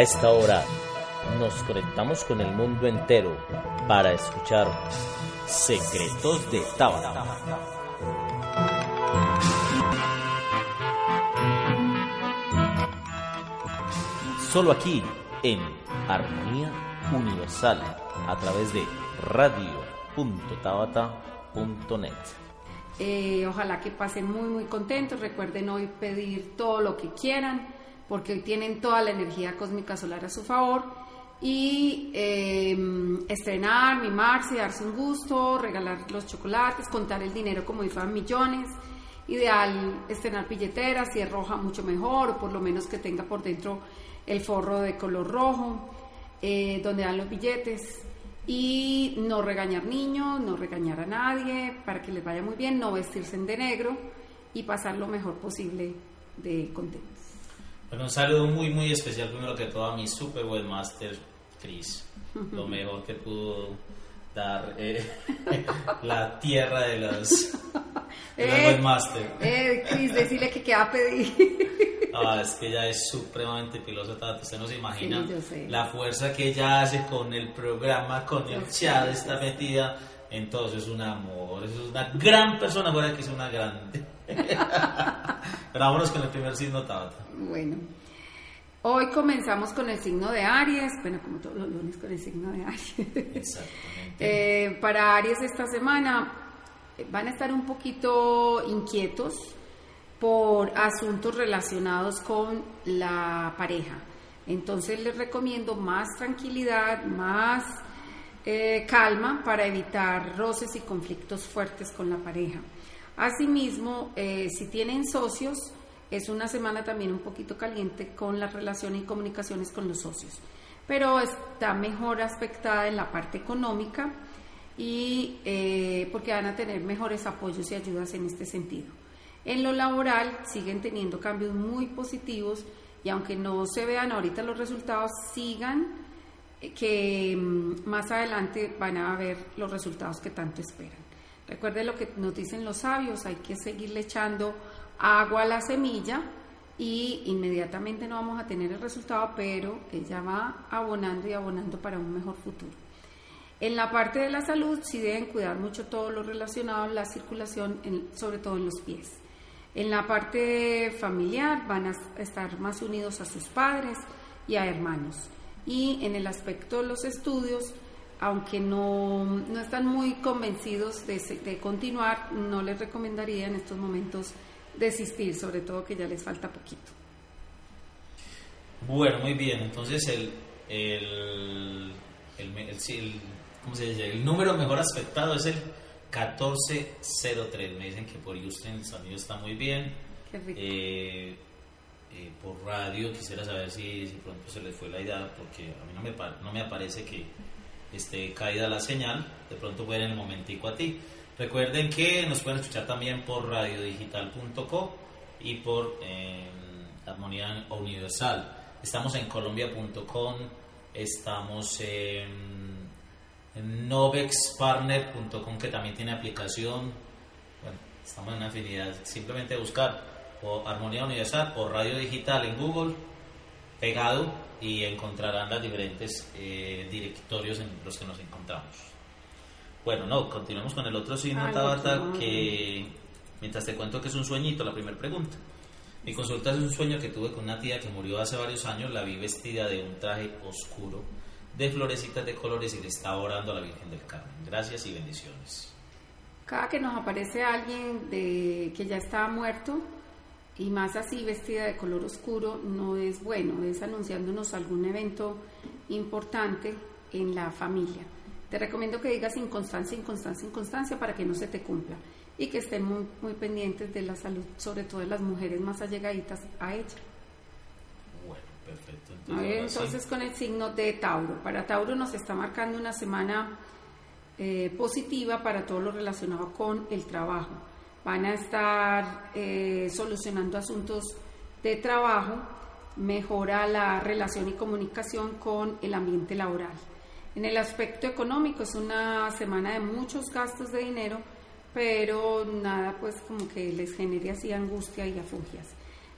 A esta hora nos conectamos con el mundo entero para escuchar Secretos de Tabata. Solo aquí en Armonía Universal a través de radio.tabata.net. Eh, ojalá que pasen muy muy contentos. Recuerden hoy pedir todo lo que quieran porque hoy tienen toda la energía cósmica solar a su favor y em, estrenar, mimarse, darse un gusto, regalar los chocolates, contar el dinero como si fueran millones. Ideal estrenar billeteras, si es roja mucho mejor, o por lo menos que tenga por dentro el forro de color rojo, eh, donde dan los billetes. Y no regañar niños, no regañar a nadie, para que les vaya muy bien, no vestirse de negro y pasar lo mejor posible de contento. Bueno, un saludo muy, muy especial primero que todo a mi super webmaster, Chris. Lo mejor que pudo dar eh, la tierra de los, de eh, webmaster. Eh, Chris, decirle que queda pedir. Ah, es que ella es supremamente pilosa, usted no se imagina la fuerza que ella hace con el programa, con el chat, está metida entonces es un amor, es una gran persona, fuera que es una grande. Pero vámonos con el primer signo Tabata. Bueno, hoy comenzamos con el signo de Aries, bueno, como todos los lunes con el signo de Aries. Exactamente. Eh, para Aries esta semana eh, van a estar un poquito inquietos por asuntos relacionados con la pareja. Entonces les recomiendo más tranquilidad, más eh, calma para evitar roces y conflictos fuertes con la pareja. Asimismo, eh, si tienen socios, es una semana también un poquito caliente con la relación y comunicaciones con los socios, pero está mejor aspectada en la parte económica y eh, porque van a tener mejores apoyos y ayudas en este sentido. En lo laboral siguen teniendo cambios muy positivos y aunque no se vean ahorita los resultados, sigan que mm, más adelante van a ver los resultados que tanto esperan. Recuerde lo que nos dicen los sabios, hay que seguirle echando agua a la semilla y inmediatamente no vamos a tener el resultado, pero ella va abonando y abonando para un mejor futuro. En la parte de la salud sí deben cuidar mucho todo lo relacionado a la circulación, sobre todo en los pies. En la parte familiar van a estar más unidos a sus padres y a hermanos y en el aspecto de los estudios, aunque no, no están muy convencidos de, de, continuar, no les recomendaría en estos momentos desistir, sobre todo que ya les falta poquito. Bueno, muy bien, entonces el, el, el, el ¿cómo se dice? el número mejor aspectado es el 1403. Me dicen que por Houston el sonido está muy bien. Qué rico. Eh, eh, por radio. Quisiera saber si, si, pronto se les fue la idea, porque a mí no me, no me aparece que esté caída la señal. De pronto pueden en el momentico a ti. Recuerden que nos pueden escuchar también por radiodigital.co y por eh, Armonía Universal. Estamos en colombia.com, estamos en, novexpartner.com que también tiene aplicación. Bueno, estamos en una afinidad. Simplemente buscar o Armonía Universal o Radio Digital en Google, pegado y encontrarán los diferentes eh, directorios en los que nos encontramos. Bueno, no, continuemos con el otro signo, Tabata, que mientras te cuento que es un sueñito, la primera pregunta. Mi consulta es un sueño que tuve con una tía que murió hace varios años, la vi vestida de un traje oscuro, de florecitas de colores y le estaba orando a la Virgen del Carmen. Gracias y bendiciones. Cada que nos aparece alguien de, que ya está muerto, y más así vestida de color oscuro no es bueno, es anunciándonos algún evento importante en la familia. Te recomiendo que digas inconstancia, inconstancia, inconstancia para que no se te cumpla y que estén muy, muy pendientes de la salud, sobre todo de las mujeres más allegaditas a ella. Bueno, perfecto. Entonces, entonces con el signo de Tauro. Para Tauro nos está marcando una semana eh, positiva para todo lo relacionado con el trabajo. Van a estar eh, solucionando asuntos de trabajo, mejora la relación y comunicación con el ambiente laboral. En el aspecto económico es una semana de muchos gastos de dinero, pero nada pues como que les genere así angustia y afugias.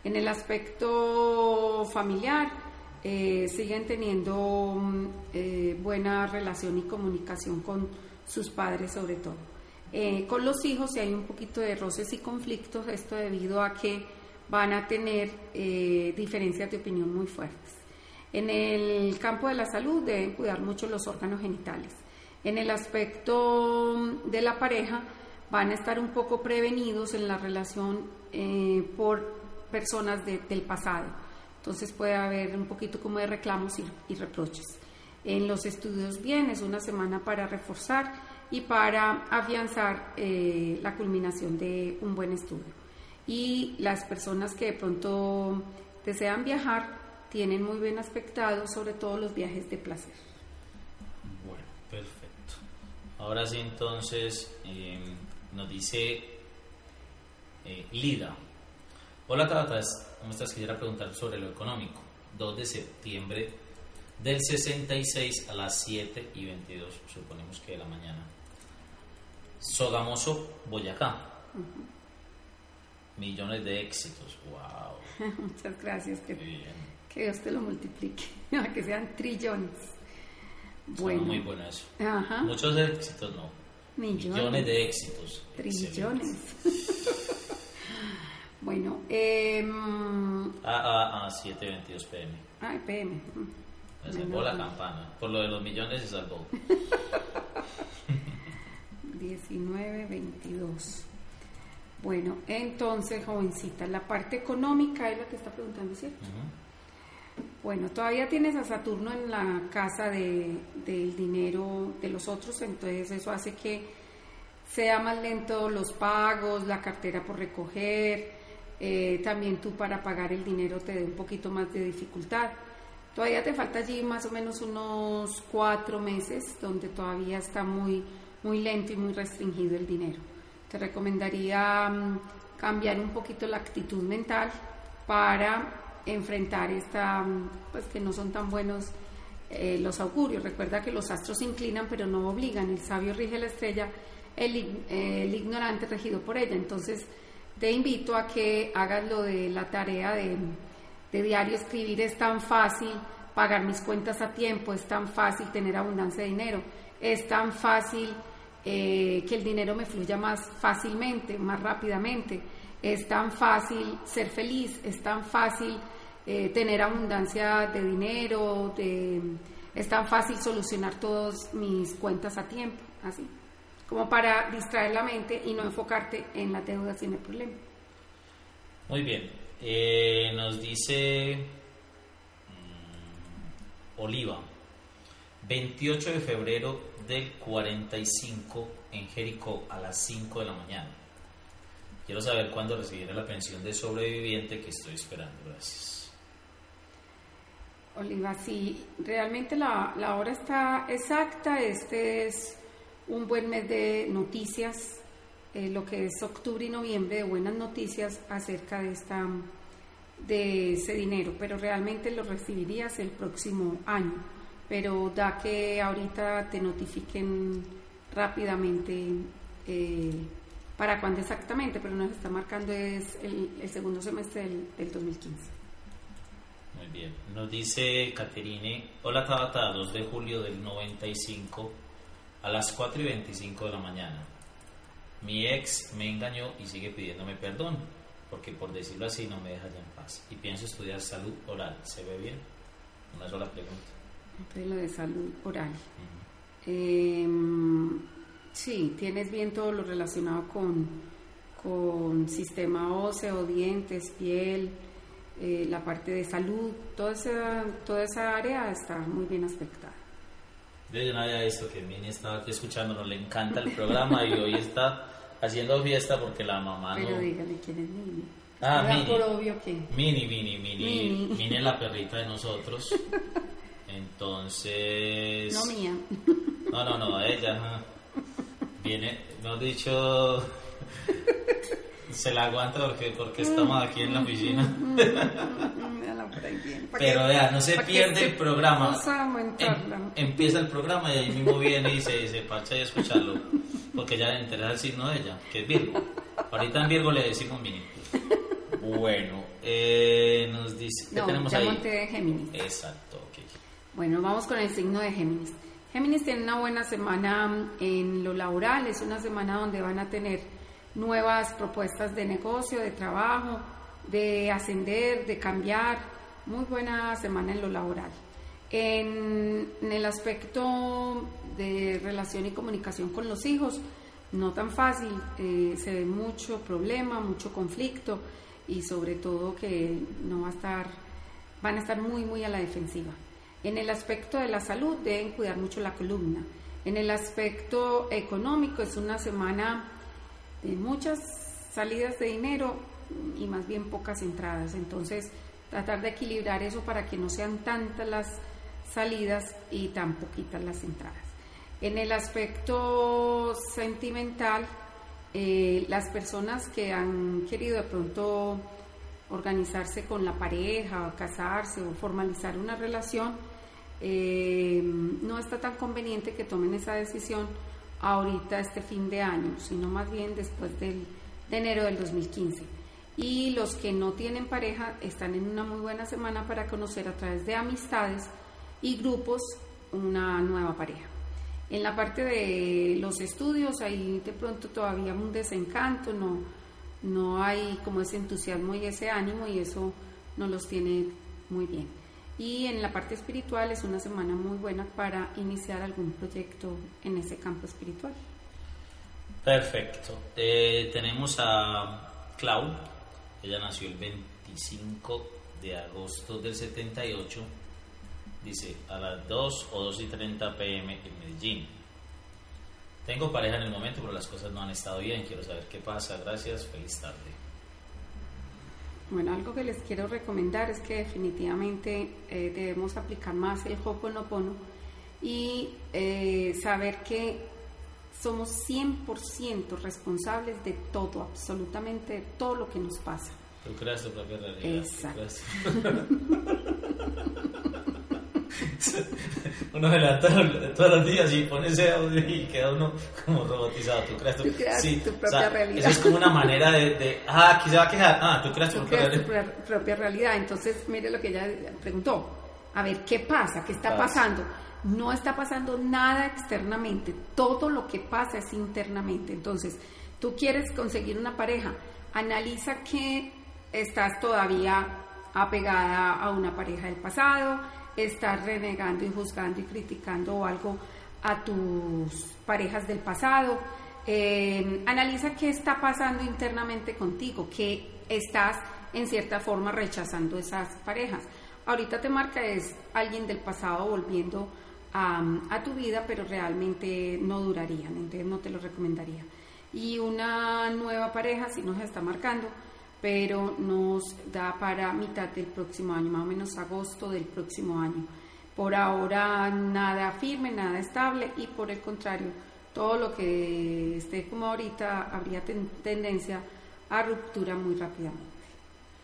En el aspecto familiar eh, siguen teniendo mm, buena relación y comunicación con sus padres sobre todo. Eh, con los hijos si hay un poquito de roces y conflictos, esto debido a que van a tener eh, diferencias de opinión muy fuertes. En el campo de la salud deben cuidar mucho los órganos genitales. En el aspecto de la pareja van a estar un poco prevenidos en la relación eh, por personas del pasado. Entonces puede haber un poquito como de reclamos y reproches. En los estudios bien, es una semana para reforzar y para afianzar eh, la culminación de un buen estudio. Y las personas que de pronto desean viajar tienen muy bien aspectado, sobre todo los viajes de placer. Bueno, perfecto. Ahora sí, entonces em, nos dice eh, Lida. Hola Tabata, ¿cómo estás? Quisiera preguntar sobre lo económico. 2 de septiembre del 66 a las 7 y 22, suponemos que de la mañana. Sogamoso, Boyacá. Millones de éxitos, wow. Muchas gracias, que, que, Dios te lo multiplique, que sean trillones. Bueno. muy bueno eso. Muchos éxitos no. Millones, de éxitos. Trillones. bueno, eh, ah, ah, ah, 7.22 pm. Ah, pm. Se salvó la campana. Por lo de los millones se salvó. 19, 22. Bueno, entonces, jovencita, la parte económica es la que está preguntando, ¿cierto? Bueno, todavía tienes a Saturno en la casa de, del dinero de los otros, entonces eso hace que sea más lento los pagos, la cartera por recoger, eh, también tú para pagar el dinero te dé un poquito más de dificultad. Todavía te falta allí más o menos unos cuatro meses donde todavía está muy, muy lento y muy restringido el dinero. Te recomendaría mm, cambiar un poquito la actitud mental para enfrentar esta, mm, pues que no son tan buenos eh, los augurios. Recuerda que los astros inclinan pero no obligan. El sabio rige la estrella, el, el ignorante regido por ella. Entonces te invito a que hagas lo de la tarea de de diario escribir es tan fácil pagar mis cuentas a tiempo, es tan fácil tener abundancia de dinero, es tan fácil eh, que el dinero me fluya más fácilmente, más rápidamente, es tan fácil ser feliz, es tan fácil eh, tener abundancia de dinero, es tan fácil solucionar todas mis cuentas a tiempo, así, como para distraer la mente y no enfocarte en la deuda sin el problema. Muy bien, eh, nos dice mm, Oliva, 28 de febrero del 45 en Jericó a las 5 de la mañana. Quiero saber cuándo recibiré la pensión de sobreviviente que estoy esperando. Gracias. Oliva, si realmente la, la hora está exacta. Este es un buen mes de noticias eh, lo que es octubre y noviembre de buenas noticias acerca de esta de ese dinero, pero realmente lo recibirías el próximo año. Pero da que ahorita te notifiquen rápidamente eh, para cuándo exactamente, pero nos está marcando es el, segundo semestre del, del, 2015. Muy bien. Nos dice Caterine, hola Tabata, 2 de julio del 95 a las 4 y 25 de la mañana. Mi ex me engañó y sigue pidiéndome perdón, porque por decirlo así no me deja ya en paz. Y pienso estudiar salud oral. ¿Se ve bien? Una sola pregunta. Lo de salud oral. Em, sí, tienes bien todo lo relacionado con, con sistema óseo, dientes, piel, eh, la parte de salud, toda esa, toda esa área está muy bien aspectada. Yo ya no había visto que Mini estaba aquí escuchándonos, le encanta el programa y hoy está haciendo fiesta porque la mamá Pero no... dígame quién es Mini. Ah, Mini. por obvio que. Mini, Mini, Mini, Mini. Mini es la perrita de nosotros. Entonces... No mía. No, no, no, ella ajá. viene, mejor dicho, se la aguanta porque, porque estamos aquí en la oficina. Pero vea, no se pierde el programa. Em- empieza el programa y ahí mismo viene y se, se parcha y escucharlo. Porque ya le interesa el signo de ella, que es Virgo. Ahorita en Virgo le decimos mini. Bueno, eh, nos dice, ¿qué No, tenemos ya ahí? monté Géminis. Exacto. Bueno, vamos con el signo de Géminis. Géminis tiene una buena semana en lo laboral, es una semana donde van a tener nuevas propuestas de negocio, de trabajo, de ascender, de cambiar. Muy buena semana en lo laboral. En, en el aspecto de relación y comunicación con los hijos, no tan fácil, eh, se ve mucho problema, mucho conflicto y sobre todo que no va a estar, van a estar muy, muy a la defensiva. En el aspecto de la salud deben cuidar mucho la columna. En el aspecto económico es una semana de muchas salidas de dinero y más bien pocas entradas. Entonces, tratar de equilibrar eso para que no sean tantas las salidas y tan poquitas las entradas. En el aspecto sentimental, eh, las personas que han querido de pronto organizarse con la pareja, o casarse o formalizar una relación, eh, no está tan conveniente que tomen esa decisión ahorita este fin de año, sino más bien después del, de enero del 2015. Y los que no tienen pareja están en una muy buena semana para conocer a través de amistades y grupos una nueva pareja. En la parte de los estudios hay de pronto todavía un desencanto, no, no hay como ese entusiasmo y ese ánimo y eso no los tiene muy bien. Y en la parte espiritual es una semana muy buena para iniciar algún proyecto en ese campo espiritual. Perfecto. Eh, tenemos a Clau. Ella nació el 25 de agosto del 78. Dice a las 2 o 2 y 30 pm en Medellín. Tengo pareja en el momento, pero las cosas no han estado bien. Quiero saber qué pasa. Gracias. Feliz tarde. Bueno, algo que les quiero recomendar es que definitivamente eh, debemos aplicar más el Hoponopono y eh, saber que somos 100% responsables de todo, absolutamente de todo lo que nos pasa. Tu propia realidad. Exacto. uno se levanta todos los días y pone ese audio y queda uno como robotizado. Tú creas tu, Tú creas tu propia realidad. Eso es como una manera de, de, ah, aquí se va a quejar. Ah, tú creas tu Tú propia creas tu realidad. pro- propia realidad. Entonces, mire lo que ella preguntó. A ver, ¿qué pasa? ¿Qué está Pasa. pasando? No está pasando nada externamente. Todo lo que pasa es internamente. Entonces, tú quieres conseguir una pareja. Analiza que estás todavía apegada a una pareja del pasado, estás renegando y juzgando y criticando algo a tus parejas del pasado. Eh, analiza qué está pasando internamente contigo, que estás en cierta forma rechazando esas parejas. Ahorita te marca es alguien del pasado volviendo a, a tu vida, pero realmente no durarían, entonces no te lo recomendaría. Y una nueva pareja sí nos está marcando, pero nos da para mitad del próximo año, más o menos agosto del próximo año. Por ahora nada firme, nada estable y por el contrario, todo lo que esté como ahorita habría ten- tendencia a ruptura muy rápidamente.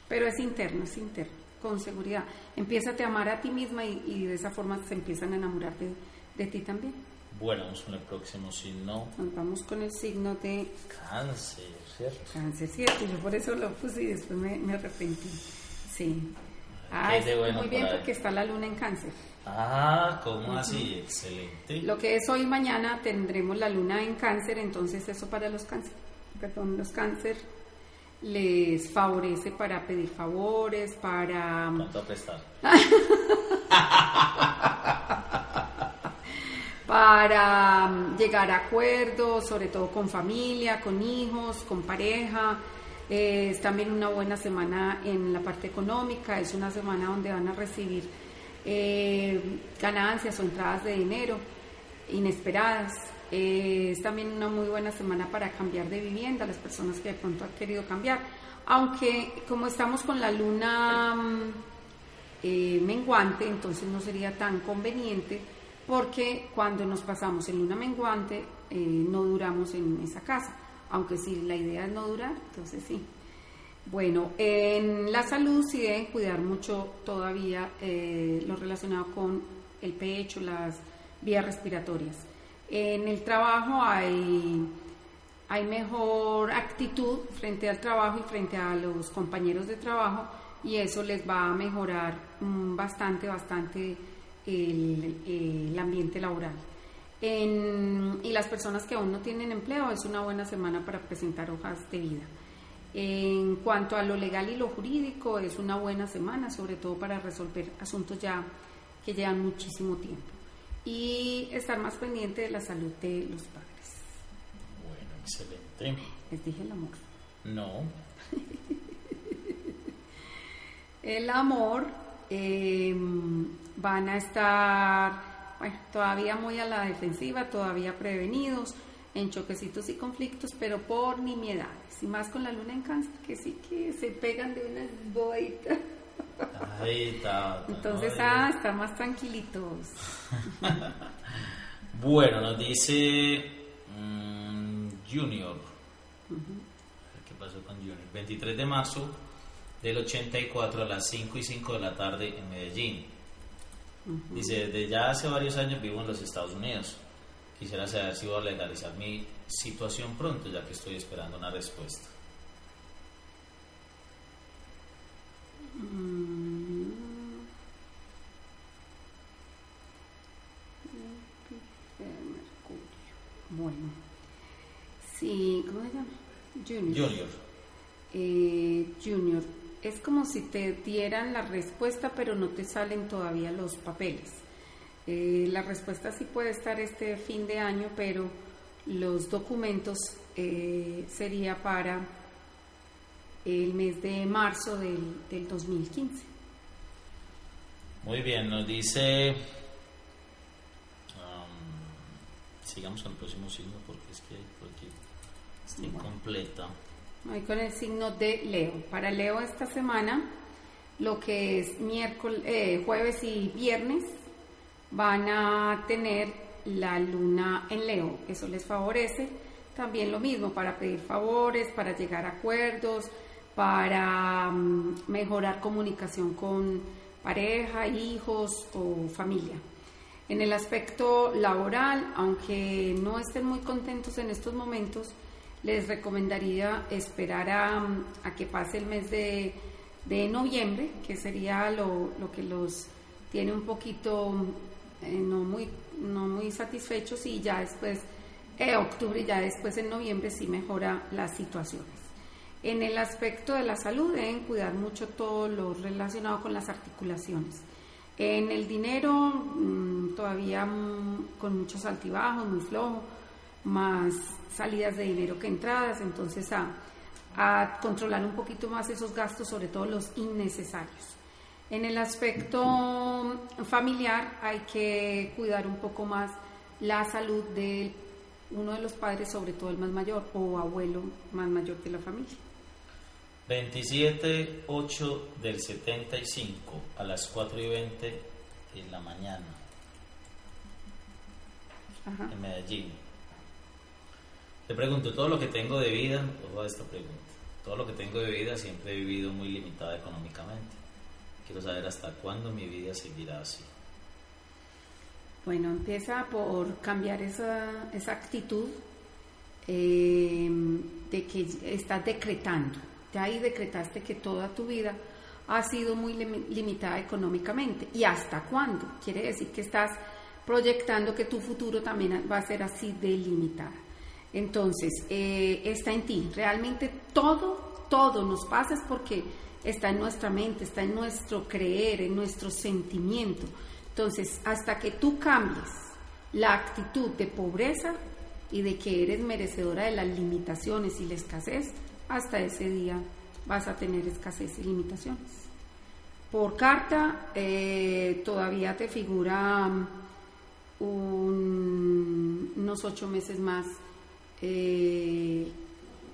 Pero es interno, es interno, con seguridad. Empiézate a amar a ti misma y, y de esa forma se empiezan a enamorar de, de ti también. Bueno, vamos con el próximo signo. Nos vamos con el signo de Cáncer, ¿cierto? cáncer, ¿cierto? Yo por eso lo puse y después me, me arrepentí. Sí. ¿Qué Ah, es bueno muy bien ahí? porque está la luna en cáncer. Ah, ¿cómo así? Excelente. Lo que es hoy mañana tendremos la luna en cáncer, entonces eso para los cáncer, perdón, los cáncer les favorece para pedir favores, para ¿Cuánto prestar? para mm, llegar a acuerdos, sobre todo con familia, con hijos, con pareja. Eh, es también una buena semana en la parte económica, es una semana donde van a recibir eh, ganancias o entradas de dinero. inesperadas. Eh, es también una muy buena semana para cambiar de vivienda, las personas que de pronto han querido cambiar. Aunque como estamos con la luna mm, eh, menguante, entonces no sería tan conveniente porque cuando nos pasamos en luna menguante eh, no duramos en esa casa. Aunque si la idea es no durar, entonces sí. Bueno, en la salud sí deben cuidar mucho todavía lo relacionado con el pecho, las vías respiratorias. En el trabajo hay, hay mejor actitud frente al trabajo y frente a los compañeros de trabajo y eso les va a mejorar mm, bastante, bastante el, ambiente laboral. y las personas que aún no tienen empleo es una buena semana para presentar hojas de vida. En cuanto a lo legal y lo jurídico, es una buena semana, sobre todo para resolver asuntos ya que llevan muchísimo tiempo y estar más pendiente de la salud de los padres. Bueno, excelente. Les dije el amor. No. el amor em, van a estar bueno, todavía muy a la defensiva, todavía prevenidos en choquecitos y conflictos, pero por nimiedades. Y más con la luna en cáncer, que sí que se pegan de unas boitas. Entonces, ah, están más tranquilitos. bueno, nos dice mm, Junior. ¿Qué pasó con Junior? 23 de marzo del 84 a las 5 y 5 de la tarde en Medellín. Dice, desde ya hace varios años vivo en los Estados Unidos. Quisiera saber si voy a legalizar mi situación pronto, ya que estoy esperando una respuesta. Bueno, sí, ¿cómo se llama? Junior. Junior. Eh, junior. Es como si te dieran la respuesta, pero no te salen todavía los papeles. Eh, la respuesta sí puede estar este fin de año, pero los documentos eh, sería para el mes de marzo del, del 2015. Muy bien, nos dice... Um, sigamos con el próximo signo porque es que por aquí está incompleta. Ahí con el signo de Leo. Para Leo esta semana, lo que es miércoles, eh, jueves y viernes, van a tener la luna en Leo. Eso les favorece. También lo mismo para pedir favores, para llegar a acuerdos, para mm, mejorar comunicación con pareja, hijos o familia. En el aspecto laboral, aunque no estén muy contentos en estos momentos, les recomendaría esperar a, mm, que pase el mes de, noviembre, que sería lo, que los tiene un poquito eh, no, muy, no muy satisfechos y ya después, eh, octubre, ya después en noviembre sí mejora la situación. En el aspecto de la salud deben cuidar mucho todo lo relacionado con las articulaciones. En el dinero mm, todavía mm, con muchos altibajos, muy flojo, más salidas de dinero que entradas, entonces a, a controlar un poquito más esos gastos, sobre todo los innecesarios. En el aspecto familiar hay que cuidar un poco más la salud de uno de los padres, sobre todo el más mayor o abuelo más mayor de la familia. 27, 8 del 75 a las 4 y 20 de la mañana en Medellín. Te pregunto, todo lo que tengo de vida, ojo a esta pregunta, todo lo que tengo de vida siempre he vivido muy limitada económicamente. Quiero saber hasta cuándo mi vida seguirá así. Bueno, empieza por cambiar esa, esa actitud eh, de que estás decretando ya ahí decretaste que toda tu vida ha sido muy limitada económicamente. ¿Y hasta cuándo? Quiere decir que estás proyectando que tu futuro también va a ser así delimitado. Entonces, eh, está en ti. Realmente todo, todo nos pasa es porque está en nuestra mente, está en nuestro creer, en nuestro sentimiento. Entonces, hasta que tú cambies la actitud de pobreza y de que eres merecedora de las limitaciones y la escasez, hasta ese día vas a tener escasez y limitaciones. Por carta eh, todavía te figura un unos ocho meses más eh,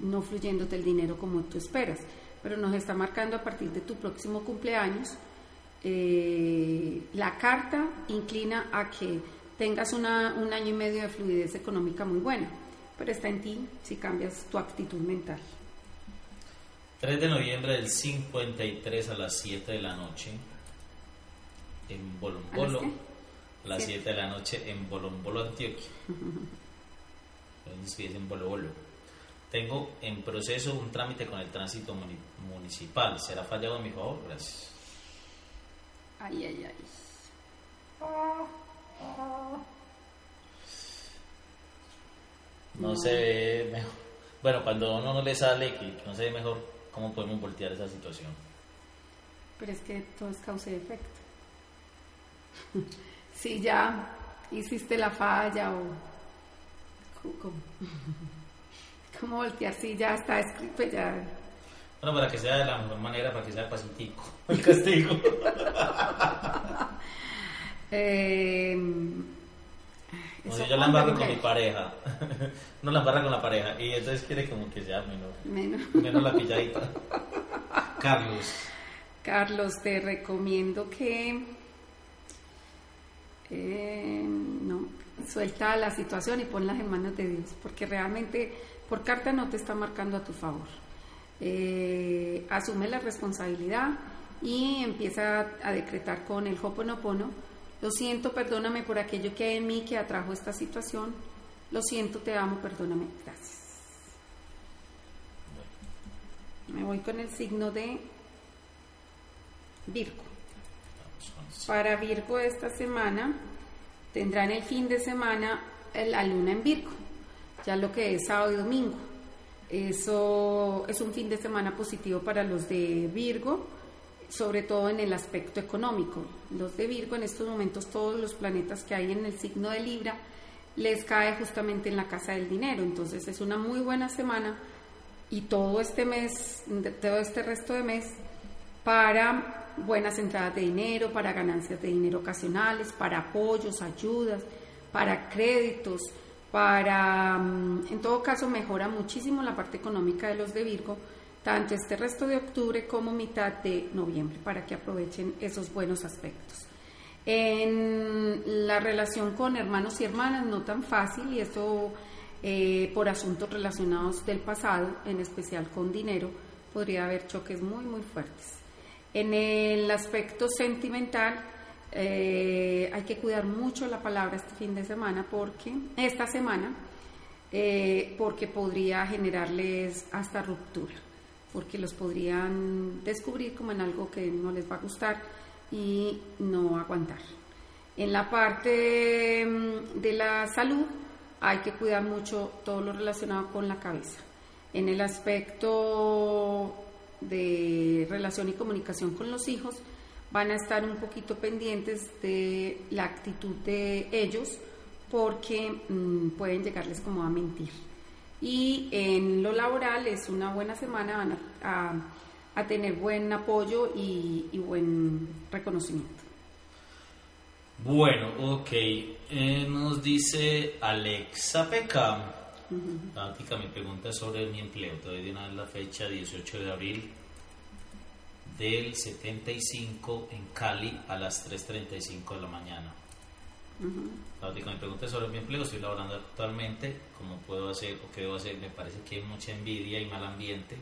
no fluyéndote el dinero como tú esperas. Pero nos está marcando a partir de tu próximo cumpleaños. Eh, la carta inclina a que tengas una, un año y medio de fluidez económica muy buena, pero está en ti si cambias tu actitud mental. 3 de noviembre del 53 a las 7 de la noche en Bolombolo. A las 7 de la noche en Bolombolo, Antioquia. Es en Bolo Bolo. Tengo en proceso un trámite con el tránsito municipal. ¿Será fallado a mi favor? Gracias. Ay, ay, ay. No, se ve mejor. Bueno, cuando a uno no le sale, que no se ve mejor, ¿cómo podemos voltear esa situación? Pero es que todo es causa y efecto. si ya hiciste la falla o... ¿Cómo, cómo voltear? Si ya está escrito, ya... Bueno, para que sea de la mejor manera, para que sea pacífico el castigo. eh, no, yo la embarro con mi pareja. no la embarra con la pareja. Y entonces quiere como que sea menor. Menos. Menos la pilladita. Carlos. Carlos, te recomiendo que eh, no, suelta la situación y ponlas en manos de Dios, porque realmente por carta no te está marcando a tu favor. Eh, asume la responsabilidad y empieza a, decretar con el Hoponopono, lo siento, perdóname por aquello que hay en mí que atrajo esta situación, lo siento, te amo, perdóname, gracias. Me voy con el signo de Virgo. Para Virgo esta semana tendrán el fin de semana la luna en Virgo, ya lo que es sábado y domingo. Eso es un fin de semana positivo para los de Virgo, sobre todo en el aspecto económico. Los de Virgo en estos momentos todos los planetas que hay en el signo de Libra les cae justamente en la casa del dinero, entonces es una muy buena semana y todo este mes, todo este resto de mes para buenas entradas de dinero, para ganancias de dinero ocasionales, para apoyos, ayudas, para créditos, para, mm, en todo caso, mejora muchísimo la parte económica de los de Virgo, tanto este resto de octubre como mitad de noviembre, para que aprovechen esos buenos aspectos. En la relación con hermanos y hermanas, no tan fácil, y esto eh, por asuntos relacionados del pasado, en especial con dinero, podría haber choques muy, muy fuertes. En el aspecto sentimental, eh, hay que cuidar mucho la palabra este fin de semana porque esta semana eh, porque podría generarles hasta ruptura porque los podrían descubrir como en algo que no les va a gustar y no aguantar. En la parte mm, de la salud hay que cuidar mucho todo lo relacionado con la cabeza. En el aspecto de relación y comunicación con los hijos van a estar un poquito pendientes de la actitud de ellos porque mm, pueden llegarles como a mentir. Y en lo laboral es una buena semana, van a, tener buen apoyo y, buen reconocimiento. Bueno, ok. Eh, nos dice Alexa Peca. Uh mi pregunta es sobre mi empleo. Te doy una vez la fecha, 18 de abril del 75 en Cali a las 3.35 de la mañana. Uh mi pregunta es sobre mi empleo. Estoy laborando actualmente. ¿Cómo puedo hacer o qué debo hacer? Me parece que hay mucha envidia y mal ambiente.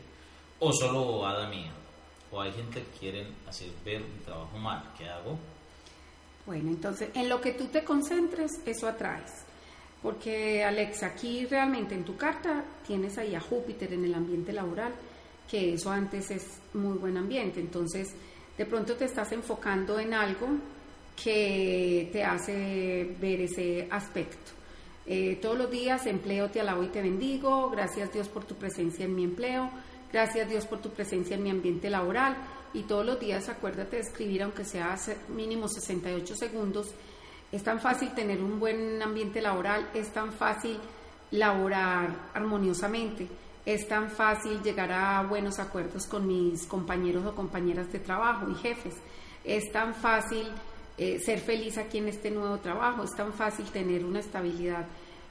O solo bobada mía. O hay gente que quieren hacer ver mi trabajo mal. ¿Qué hago? Bueno, entonces en lo que tú te concentres, eso atraes. Porque Alexa, aquí realmente en tu carta tienes ahí a Júpiter en el ambiente laboral, que eso antes es muy buen ambiente. Entonces, de pronto te estás enfocando en algo que te hace ver ese aspecto. Eh, todos los días empleo, te alabo y te bendigo. Gracias Dios por tu presencia en mi empleo. Gracias Dios por tu presencia en mi ambiente laboral. Y todos los días acuérdate de escribir, aunque sea mínimo 68 segundos, es tan fácil tener un buen ambiente laboral, es tan fácil laborar armoniosamente, es tan fácil llegar a buenos acuerdos con mis compañeros o compañeras de trabajo y jefes, es tan fácil eh, ser feliz aquí en este nuevo trabajo, es tan fácil tener una estabilidad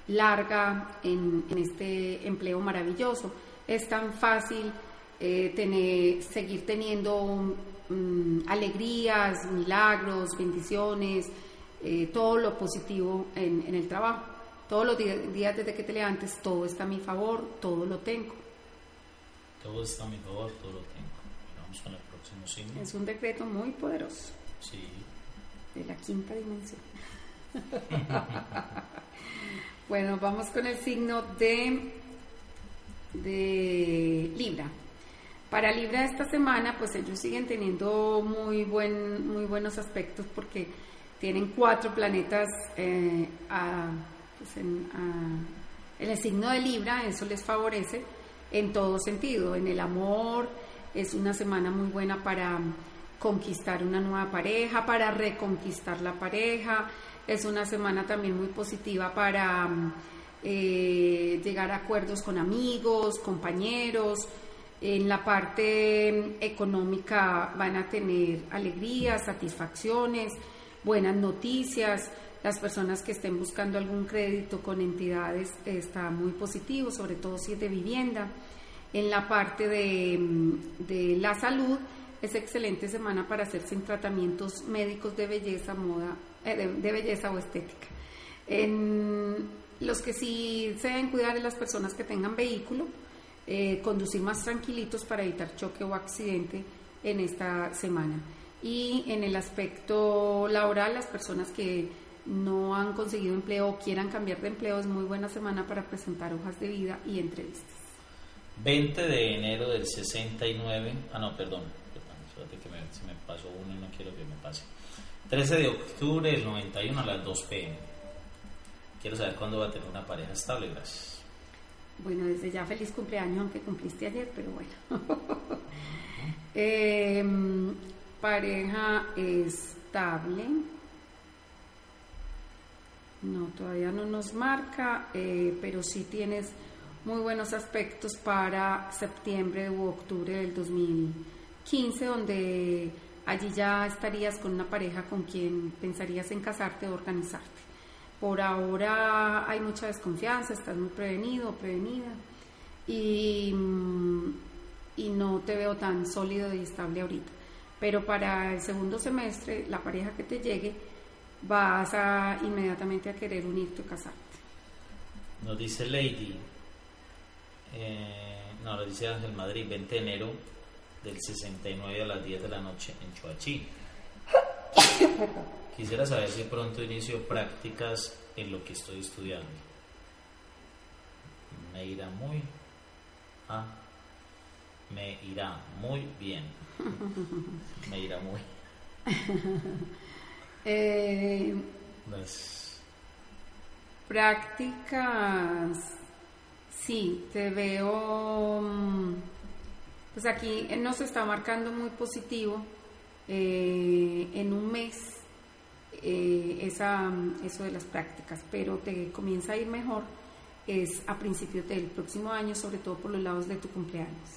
larga en, este empleo maravilloso. Es tan fácil eh, tener, seguir teniendo mm, alegrías, milagros, bendiciones, eh, todo lo positivo en, el trabajo. Todos los días, desde que te levantes, todo está a mi favor, todo lo tengo. Todo está a mi favor, todo lo tengo. Vamos con el próximo signo. Es un decreto muy poderoso. Sí. De la quinta dimensión. bueno, vamos con el signo de, de Libra. Para Libra esta semana, pues ellos siguen teniendo muy, buen, muy buenos aspectos porque tienen cuatro planetas eh, pues en, el signo de Libra, eso les favorece en todo sentido, en el amor, es una semana muy buena para conquistar una nueva pareja, para reconquistar la pareja, es una semana también muy positiva para eh, llegar a acuerdos con amigos, compañeros. En la parte económica van a tener alegrías, satisfacciones, buenas noticias. Las personas que estén buscando algún crédito con entidades está muy positivo, sobre todo si es de vivienda. En la parte de, de la salud, es excelente semana para hacerse en tratamientos médicos de belleza, moda, eh, de, belleza o estética. En los que sí se deben cuidar de las personas que tengan vehículo, eh, conducir más tranquilitos para evitar choque o accidente en esta semana. Y en el aspecto laboral, las personas que no han conseguido empleo o quieran cambiar de empleo, es muy buena semana para presentar hojas de vida y entrevistas. 20 de enero del 69, ah no, perdón, que me, se me pasó uno y no quiero que me pase. 13 de octubre del 91 a las 2 pm. Quiero saber cuándo va a tener una pareja estable, gracias. Bueno, desde ya feliz cumpleaños, aunque cumpliste ayer, pero bueno. pareja estable. No, todavía no nos marca, eh, pero sí tienes muy buenos aspectos para septiembre u octubre del 2000. 15, donde allí ya estarías con una pareja con quien pensarías en casarte o organizarte. Por ahora hay mucha desconfianza, estás muy prevenido o prevenida y, y no te veo tan sólido y estable ahorita. Pero para el segundo semestre, la pareja que te llegue, vas a inmediatamente a querer unirte o casarte. Nos dice Lady, eh, no, lo dice Ángel Madrid, 20 de enero del 69 a las 10 de la noche en Chuachi. Quisiera saber si pronto inicio prácticas en lo que estoy estudiando. Me irá muy. Ah, me irá muy bien. Me irá muy. eh, pues. Prácticas. Sí, te veo. Mm, pues aquí nos está marcando muy positivo eh, en un mes eh, esa, eso de las prácticas, pero te comienza a ir mejor es a principios del próximo año, sobre todo por los lados de tu cumpleaños.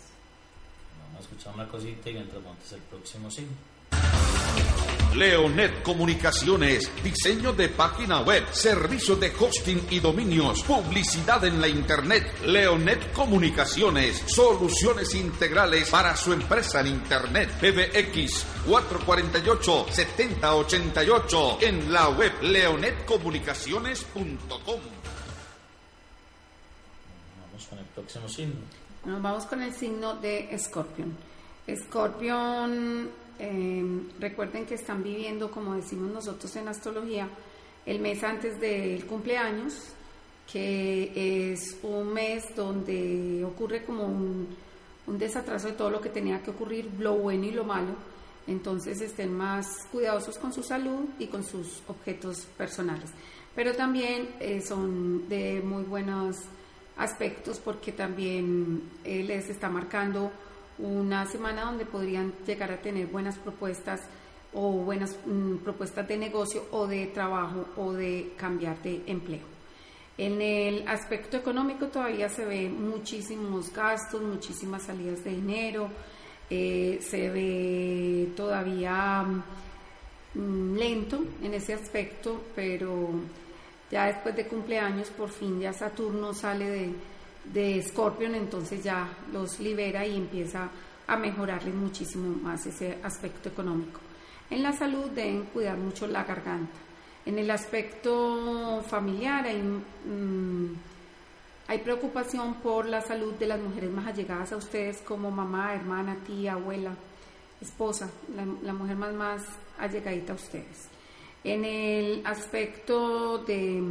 Vamos a escuchar una cosita y mientras montes el próximo signo. Leonet Comunicaciones, diseño de página web, servicio de hosting y dominios, publicidad en la internet. Leonet Comunicaciones, soluciones integrales para su empresa en internet. PBX 448 7088 en la web leonetcomunicaciones.com. Vamos con el próximo signo. Nos vamos con el signo de Scorpion. Scorpion Em, recuerden que están viviendo, como decimos nosotros en astrología, el mes antes del cumpleaños, que es un mes donde ocurre como un, un desatraso de todo lo que tenía que ocurrir, lo bueno y lo malo. Entonces estén más cuidadosos con su salud y con sus objetos personales. Pero también eh, son de muy buenos aspectos porque también eh, les está marcando una semana donde podrían llegar a tener buenas propuestas o buenas mm, propuestas de negocio o de trabajo o de cambiar de empleo. En el aspecto económico todavía se ven muchísimos gastos, muchísimas salidas de dinero, eh, se ve todavía mm, lento en ese aspecto, pero Ya después de cumpleaños, por fin ya Saturno sale de, de Scorpion, entonces ya los libera y empieza a mejorarles muchísimo más ese aspecto económico. En la salud deben cuidar mucho la garganta. En el aspecto familiar hay, mm, hay preocupación por la salud de las mujeres más allegadas a ustedes como mamá, hermana, tía, abuela, esposa, la, la mujer más, más allegadita a ustedes. En el aspecto de,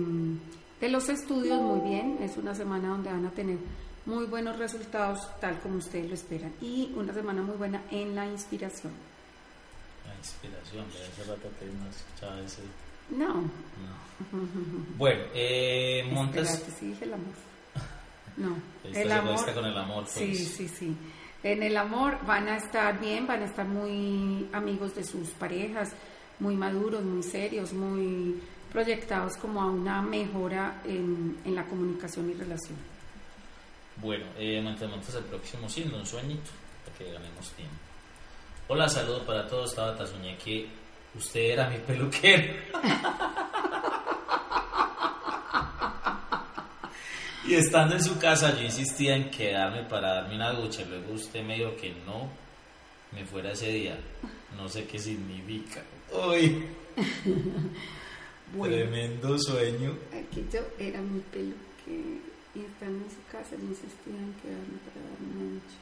de los estudios, muy bien, es una semana donde van a tener muy buenos resultados tal como ustedes lo esperan y una semana muy buena en la inspiración. La inspiración, de hace rato que no escuchaba ese. No. No. Bueno, eh, Montes. Espérate, sí dije el amor. No, el amor. egoísta con el amor, Sí, pues. sí, sí. En el amor van a estar bien, van a estar muy amigos de sus parejas, muy maduros, muy serios, muy proyectados como a una mejora en, en la comunicación y relación. Bueno, eh, Montes, el próximo signo, un sueñito, para que ganemos tiempo. Hola, saludo para todos. Tabata, soñé que usted era mi peluquero. y estando en su casa, yo insistía en quedarme para darme una ducha. Luego usted me dijo que no me fuera ese día. No sé qué significa. Uy, Bueno, tremendo sueño. aquí yo era mi pelo que y estando en su casa le insistían en quedarme para darme una noche.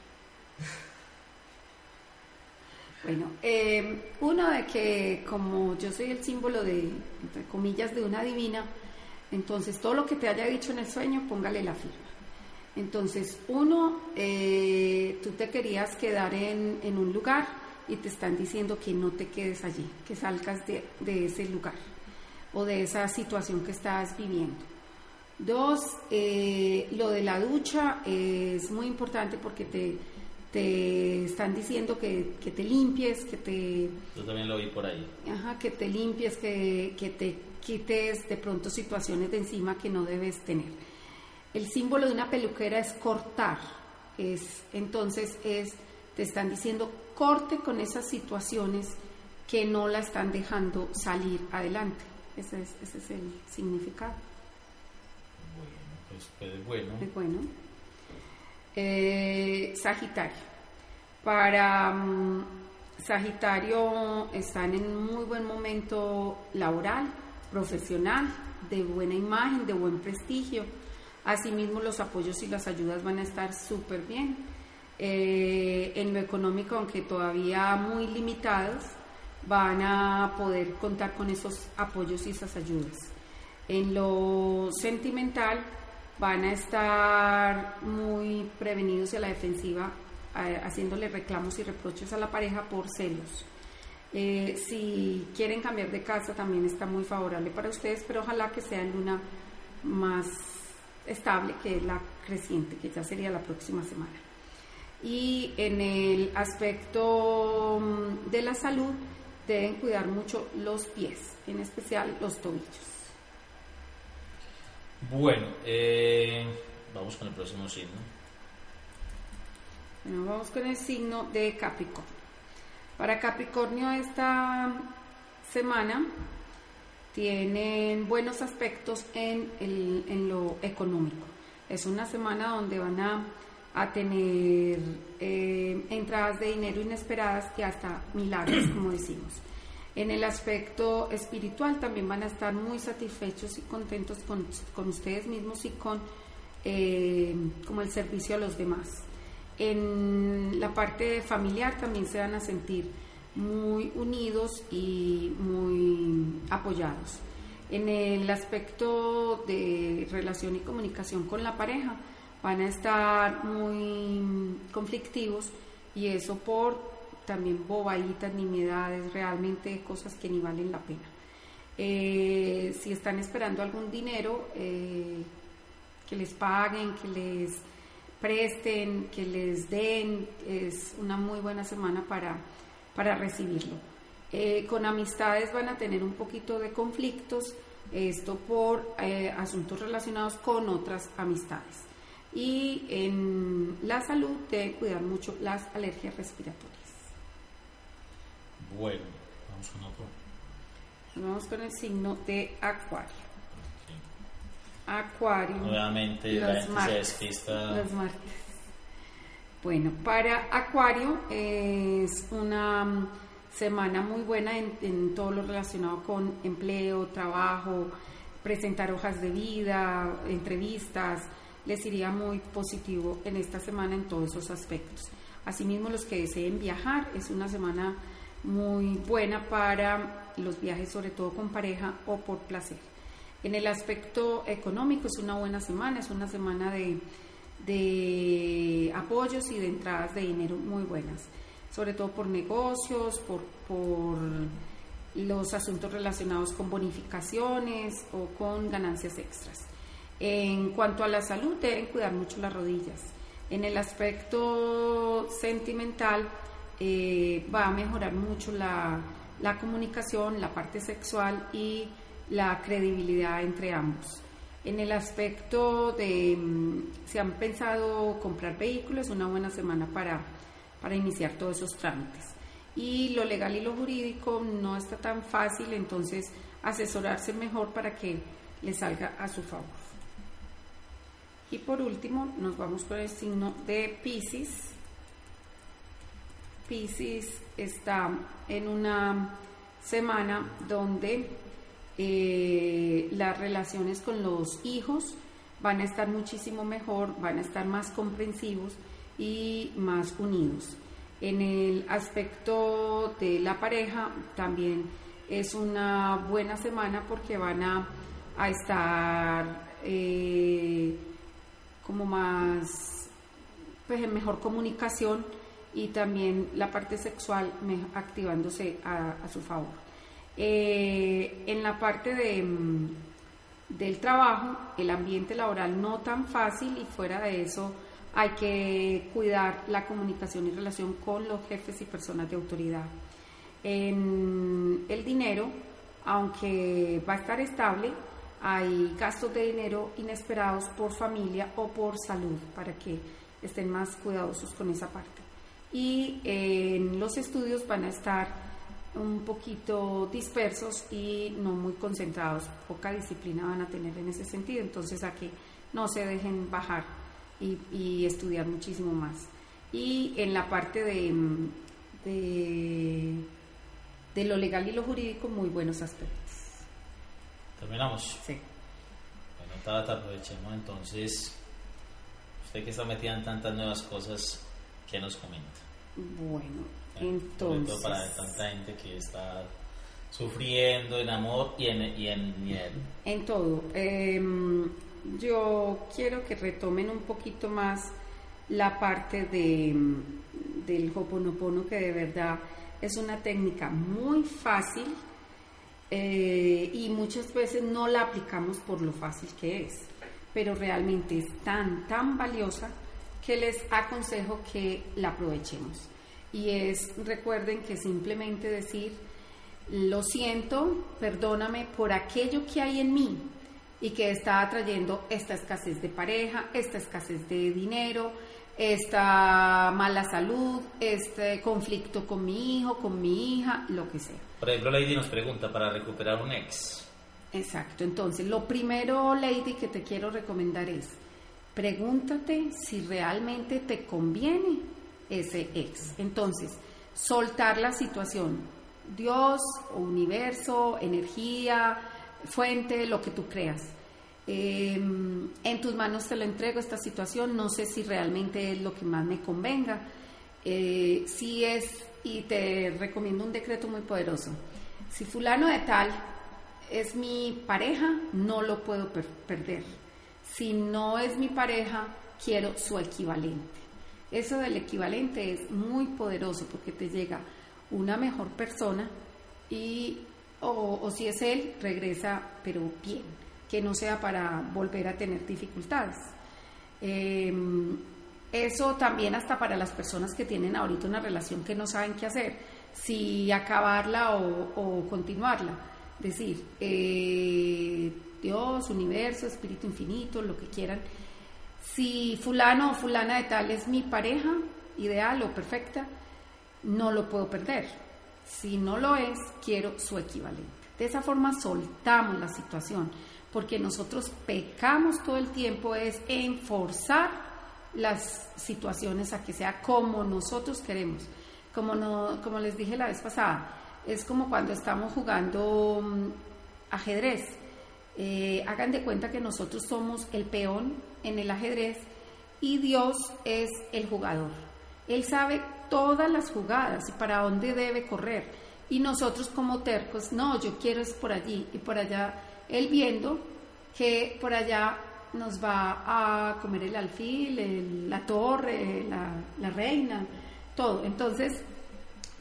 Bueno, eh, uno de que como yo soy el símbolo de, entre comillas, de una divina, entonces todo lo que te haya dicho en el sueño, póngale la firma. Entonces, uno, eh, tú te querías quedar en, en un lugar y te están diciendo que no te quedes allí, que salgas de, de ese lugar o de esa situación que estás viviendo. Dos, eh, lo de la ducha es muy importante porque te, te están diciendo que, que te limpies, que te, Yo también lo vi por ahí. ajá, que te limpies, que, que te quites de pronto situaciones de encima que no debes tener. El símbolo de una peluquera es cortar, es, entonces es, te están diciendo corte con esas situaciones que no la están dejando salir adelante. Ese es, ese es el significado. Bueno, pues, pues bueno. Es bueno. Eh, Sagitario. Para mm, Sagitario están en muy buen momento laboral, profesional, de buena imagen, de buen prestigio. Asimismo, los apoyos y las ayudas van a estar súper bien. Eh, en lo económico, aunque todavía muy limitados, van a poder contar con esos apoyos y esas ayudas. En lo sentimental van a estar muy prevenidos y a la defensiva, eh, haciéndole reclamos y reproches a la pareja por celos. Eh, si quieren cambiar de casa también está muy favorable para ustedes, pero ojalá que sea en luna más estable que la creciente, que ya sería la próxima semana. Y en el aspecto mm, de la salud deben cuidar mucho los pies, en especial los tobillos. Bueno, eh, vamos con el próximo signo. Bueno, vamos con el signo de Capricornio. Para Capricornio esta semana tienen buenos aspectos en, el- en lo económico. Es una semana donde van a, a tener eh, entradas de dinero inesperadas y hasta milagros, como decimos. En el aspecto espiritual también van a estar muy satisfechos y contentos con, con ustedes mismos y con eh, como el servicio a los demás. En la parte familiar también se van a sentir muy unidos y muy apoyados. En el aspecto de relación y comunicación con la pareja van a estar muy conflictivos y eso por también bobaditas, nimiedades, realmente cosas que ni valen la pena. Eh, si están esperando algún dinero, eh, que les paguen, que les presten, que les den, es una muy buena semana para, para recibirlo. Eh, con amistades van a tener un poquito de conflictos, esto por asuntos relacionados con otras amistades. Y en la salud deben cuidar mucho las alergias respiratorias. Bueno, vamos con otro. Vamos con el signo de Acuario. Acuario. Nuevamente la los se martes. despista. Los martes. Bueno, para Acuario es una mm, semana muy buena en, en todo lo relacionado con empleo, trabajo, presentar hojas de vida, entrevistas. Les iría muy positivo en esta semana en todos esos aspectos. Asimismo, los que deseen viajar, es una semana muy buena para los viajes, sobre todo con pareja o por placer. En el aspecto económico es una buena semana, es una semana de, de apoyos y de entradas de dinero muy buenas, sobre todo por negocios, por, por los asuntos relacionados con bonificaciones o con ganancias extras. En cuanto a la salud, deben cuidar mucho las rodillas. En el aspecto sentimental, eh, va a mejorar mucho la, la comunicación, la parte sexual y la credibilidad entre ambos. En el aspecto de mm, si han pensado comprar vehículos, una buena semana para, para iniciar todos esos trámites. Y lo legal y lo jurídico no está tan fácil, entonces asesorarse mejor para que le salga a su favor. Y por último, nos vamos con el signo de Pisces. Pisces está en una semana donde eh, las relaciones con los hijos van a estar muchísimo mejor, van a estar más comprensivos y más unidos. En el aspecto de la pareja también es una buena semana porque van a, a estar eh, como más, pues en mejor comunicación y también la parte sexual activándose a, a su favor. Eh, en la parte de, mm, del trabajo, el ambiente laboral no tan fácil y fuera de eso hay que cuidar la comunicación y relación con los jefes y personas de autoridad. En el dinero, aunque va a estar estable, hay gastos de dinero inesperados por familia o por salud para que estén más cuidadosos con esa parte. Y en los estudios van a estar un poquito dispersos y no muy concentrados, poca disciplina van a tener en ese sentido, entonces a que no se dejen bajar y, estudiar muchísimo más. Y en la parte de, de lo legal y lo jurídico, muy buenos aspectos. Terminamos. Sí. Bueno, Tabata, aprovechemos entonces. Usted que está metida en tantas nuevas cosas, ¿qué nos comenta? Bueno, Sobre entonces... todo para tanta gente que está sufriendo en amor y en, y en miel. En todo. Em, yo quiero que retomen un poquito más la parte de, del Hoponopono, que de verdad es una técnica muy fácil eh, y muchas veces no la aplicamos por lo fácil que es, pero realmente es tan, tan valiosa que les aconsejo que la aprovechemos. Y es, recuerden que simplemente decir, lo siento, perdóname por aquello que hay en mí y que está trayendo esta escasez de pareja, esta escasez de dinero, esta mala salud, este conflicto con mi hijo, con mi hija, lo que sea. Por ejemplo, Lady nos pregunta para recuperar un ex. Exacto, entonces lo primero, Lady, que te quiero recomendar es, pregúntate si realmente te conviene ese ex. Entonces, soltar la situación, Dios, universo, energía, fuente, lo que tú creas. Eh, en tus manos te lo entrego esta situación, no sé si realmente es lo que más me convenga. Eh, si es, y te recomiendo un decreto muy poderoso, si fulano de tal es mi pareja, no lo puedo per- perder. Si no es mi pareja, quiero su equivalente. Eso del equivalente es muy poderoso porque te llega una mejor persona y, o, si es él, regresa, pero bien, que no sea para volver a tener dificultades. Eh, eso también hasta para las personas que tienen ahorita una relación que no saben qué hacer, si acabarla o, continuarla. Decir, eh, Dios, universo, espíritu infinito, lo que quieran. Si fulano o fulana de tal es mi pareja ideal o perfecta, no lo puedo perder. Si no lo es, quiero su equivalente. De esa forma soltamos la situación, porque nosotros pecamos todo el tiempo es en forzar las situaciones a que sea como nosotros queremos. Como, no, como les dije la vez pasada, es como cuando estamos jugando mm, ajedrez. Eh, hagan de cuenta que nosotros somos el peón en el ajedrez y Dios es el jugador. Él sabe todas las jugadas y para dónde debe correr. Y nosotros como tercos, no, yo quiero es por allí y por allá él viendo que por allá nos va a comer el alfil, la torre, la, reina, todo. Entonces,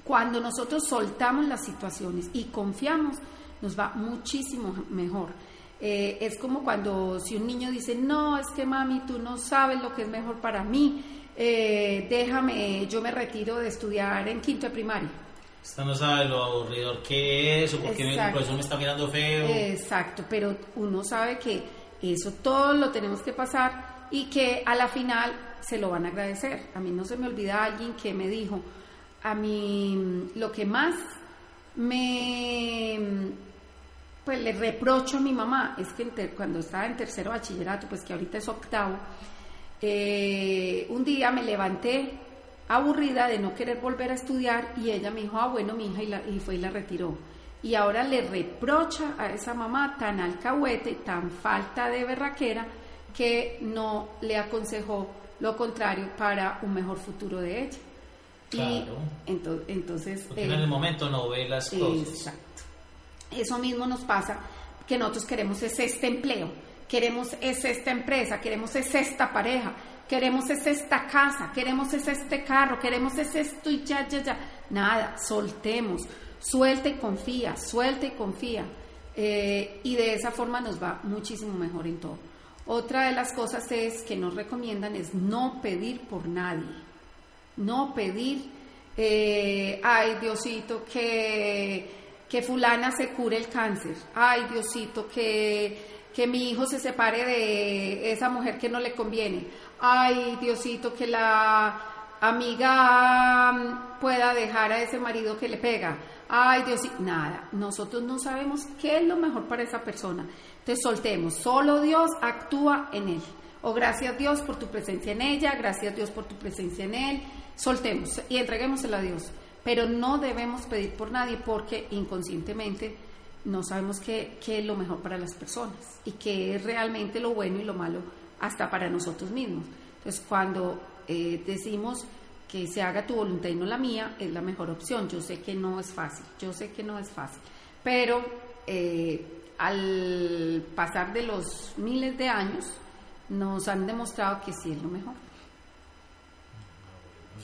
cuando nosotros soltamos las situaciones y confiamos, nos va muchísimo mejor. Eh, es como cuando si un niño dice, no, es que mami, tú no sabes lo que es mejor para mí, eh, déjame, yo me retiro de estudiar en quinto de primaria Usted no sabe lo aburridor que es o por qué el profesor me está mirando feo. Exacto, pero uno sabe que eso todo lo tenemos que pasar y que a la final se lo van a agradecer. A mí no se me olvida alguien que me dijo, a mí lo que más me pues le reprocho a mi mamá es que cuando estaba en tercero bachillerato, pues que ahorita es octavo, eh, un día me levanté aburrida de no querer volver a estudiar y ella me dijo, ah, bueno, mi hija, y, la, y fue y la retiró. Y ahora le reprocha a esa mamá tan alcahuete, tan falta de berraquera, que no le aconsejó lo contrario para un mejor futuro de ella. Claro. Y entonces... Porque en el momento no ve las cosas. Exacto. Eso mismo nos pasa, que nosotros queremos es este empleo, queremos es esta empresa, queremos es esta pareja, queremos es esta casa, queremos es este carro, queremos es esto y ya, ya, ya. Nada, soltemos, suelta y confía, suelta y confía. Eh, y de esa forma nos va muchísimo mejor en todo. Otra de las cosas es que nos recomiendan es no pedir por nadie, no pedir, eh, ay Diosito, que, que fulana se cure el cáncer, ay Diosito, que, que mi hijo se separe de esa mujer que no le conviene, ay Diosito, que la amiga mm, pueda dejar a ese marido que le pega, ay Diosito, nada, nosotros no sabemos qué es lo mejor para esa persona. Entonces soltemos, solo Dios actúa en él. O gracias Dios por tu presencia en ella, gracias Dios por tu presencia en él. Soltemos y entreguémosela a Dios. Pero no debemos pedir por nadie porque inconscientemente no sabemos qué, qué es lo mejor para las personas y qué es realmente lo bueno y lo malo hasta para nosotros mismos. Entonces, cuando eh, decimos que se haga tu voluntad y no la mía, es la mejor opción. Yo sé que no es fácil, yo sé que no es fácil, pero eh, al pasar de los miles de años, nos han demostrado que sí es lo mejor.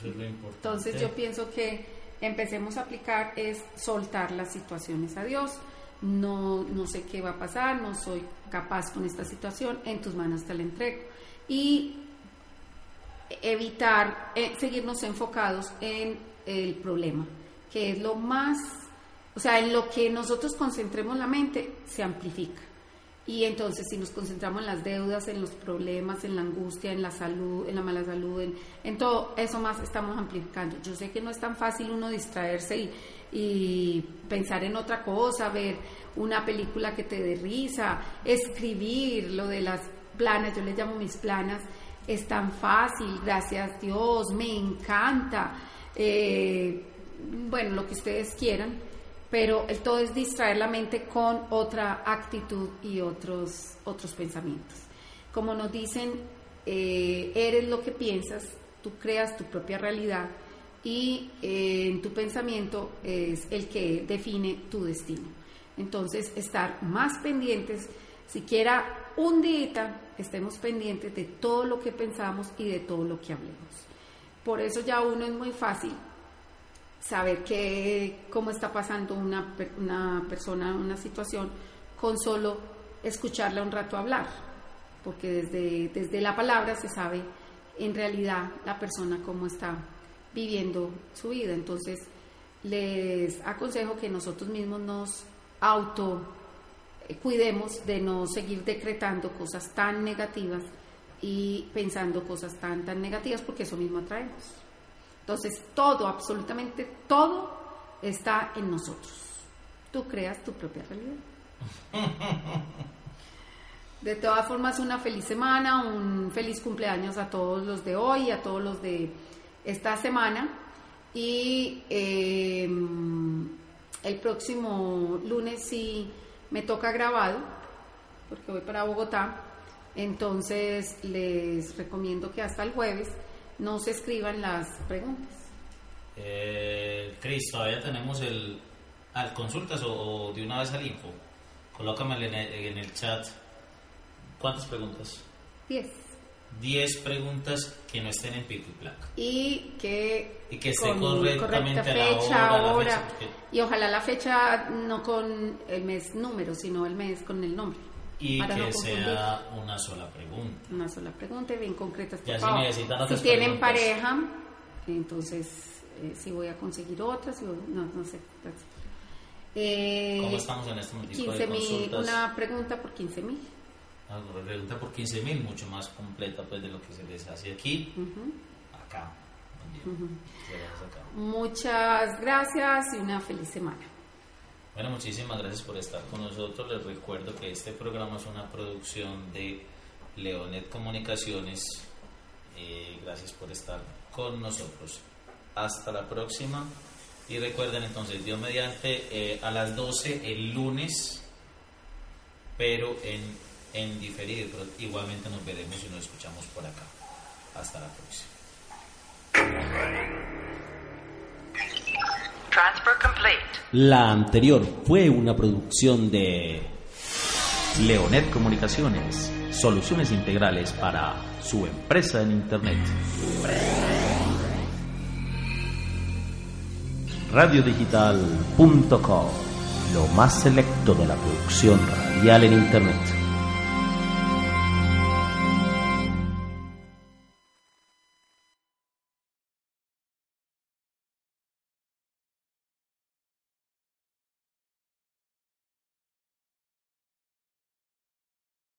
Entonces yo pienso que empecemos a aplicar es soltar las situaciones a Dios. No, no sé qué va a pasar, no soy capaz con esta situación, en tus manos te la entrego. Y evitar eh, seguirnos enfocados en el problema, que es lo más, o sea, en lo que nosotros concentremos la mente, se amplifica. Y entonces si nos concentramos en las deudas, en los problemas, en la angustia, en la salud, en la mala salud, en, en todo, eso más estamos amplificando. Yo sé que no es tan fácil uno distraerse y, y pensar en otra cosa, ver una película que te dé risa, escribir lo de las planas, yo les llamo mis planas, es tan fácil, gracias Dios, me encanta, eh, bueno, lo que ustedes quieran, pero el todo es distraer la mente con otra actitud y otros, otros pensamientos. Como nos dicen, eh, eres lo que piensas, tú creas tu propia realidad y eh, en tu pensamiento es el que define tu destino. Entonces, estar más pendientes, siquiera un día, estemos pendientes de todo lo que pensamos y de todo lo que hablemos. Por eso ya uno es muy fácil saber que, cómo está pasando una, una persona, una situación, con solo escucharla un rato hablar, porque desde, desde la palabra se sabe en realidad la persona cómo está viviendo su vida. Entonces, les aconsejo que nosotros mismos nos auto cuidemos de no seguir decretando cosas tan negativas y pensando cosas tan tan negativas porque eso mismo atraemos. Entonces, todo, absolutamente todo está en nosotros. Tú creas tu propia realidad. De todas formas, una feliz semana, un feliz cumpleaños a todos los de hoy, a todos los de esta semana. Y eh, el próximo lunes sí me toca grabado, porque voy para Bogotá. Entonces les recomiendo que hasta el jueves no se escriban las preguntas. Eh, Cris, todavía tenemos el al consultas o, de una vez al info. Colócame en el, en el chat. ¿Cuántas preguntas? Diez. Diez preguntas que no estén en pico y placa. Y que, y que esté correctamente fecha, la hora, y ojalá la fecha no con el mes número, sino el mes con el nombre. Y que sea una sola pregunta. Una sola pregunta bien concreta. Ya si necesitan Si tienen pareja, entonces eh, si voy a conseguir otras, no, no sé. Eh, ¿Cómo estamos en este momento? 15 mil, una pregunta por 15 mil. Pregunta por 15 mil, mucho más completa pues de lo que se les hace aquí, acá. Muchas gracias y una feliz semana. Bueno, muchísimas gracias por estar con nosotros. Les recuerdo que este programa es una producción de Leonet Comunicaciones. Eh, gracias por estar con nosotros. Hasta la próxima. Y recuerden entonces, Dios mediante, eh, a las 12 el lunes, pero en, en diferido. Pero igualmente nos veremos y nos escuchamos por acá. Hasta la próxima. La anterior fue una producción de Leonet Comunicaciones, soluciones integrales para su empresa en Internet. Radiodigital.com, lo más selecto de la producción radial en Internet.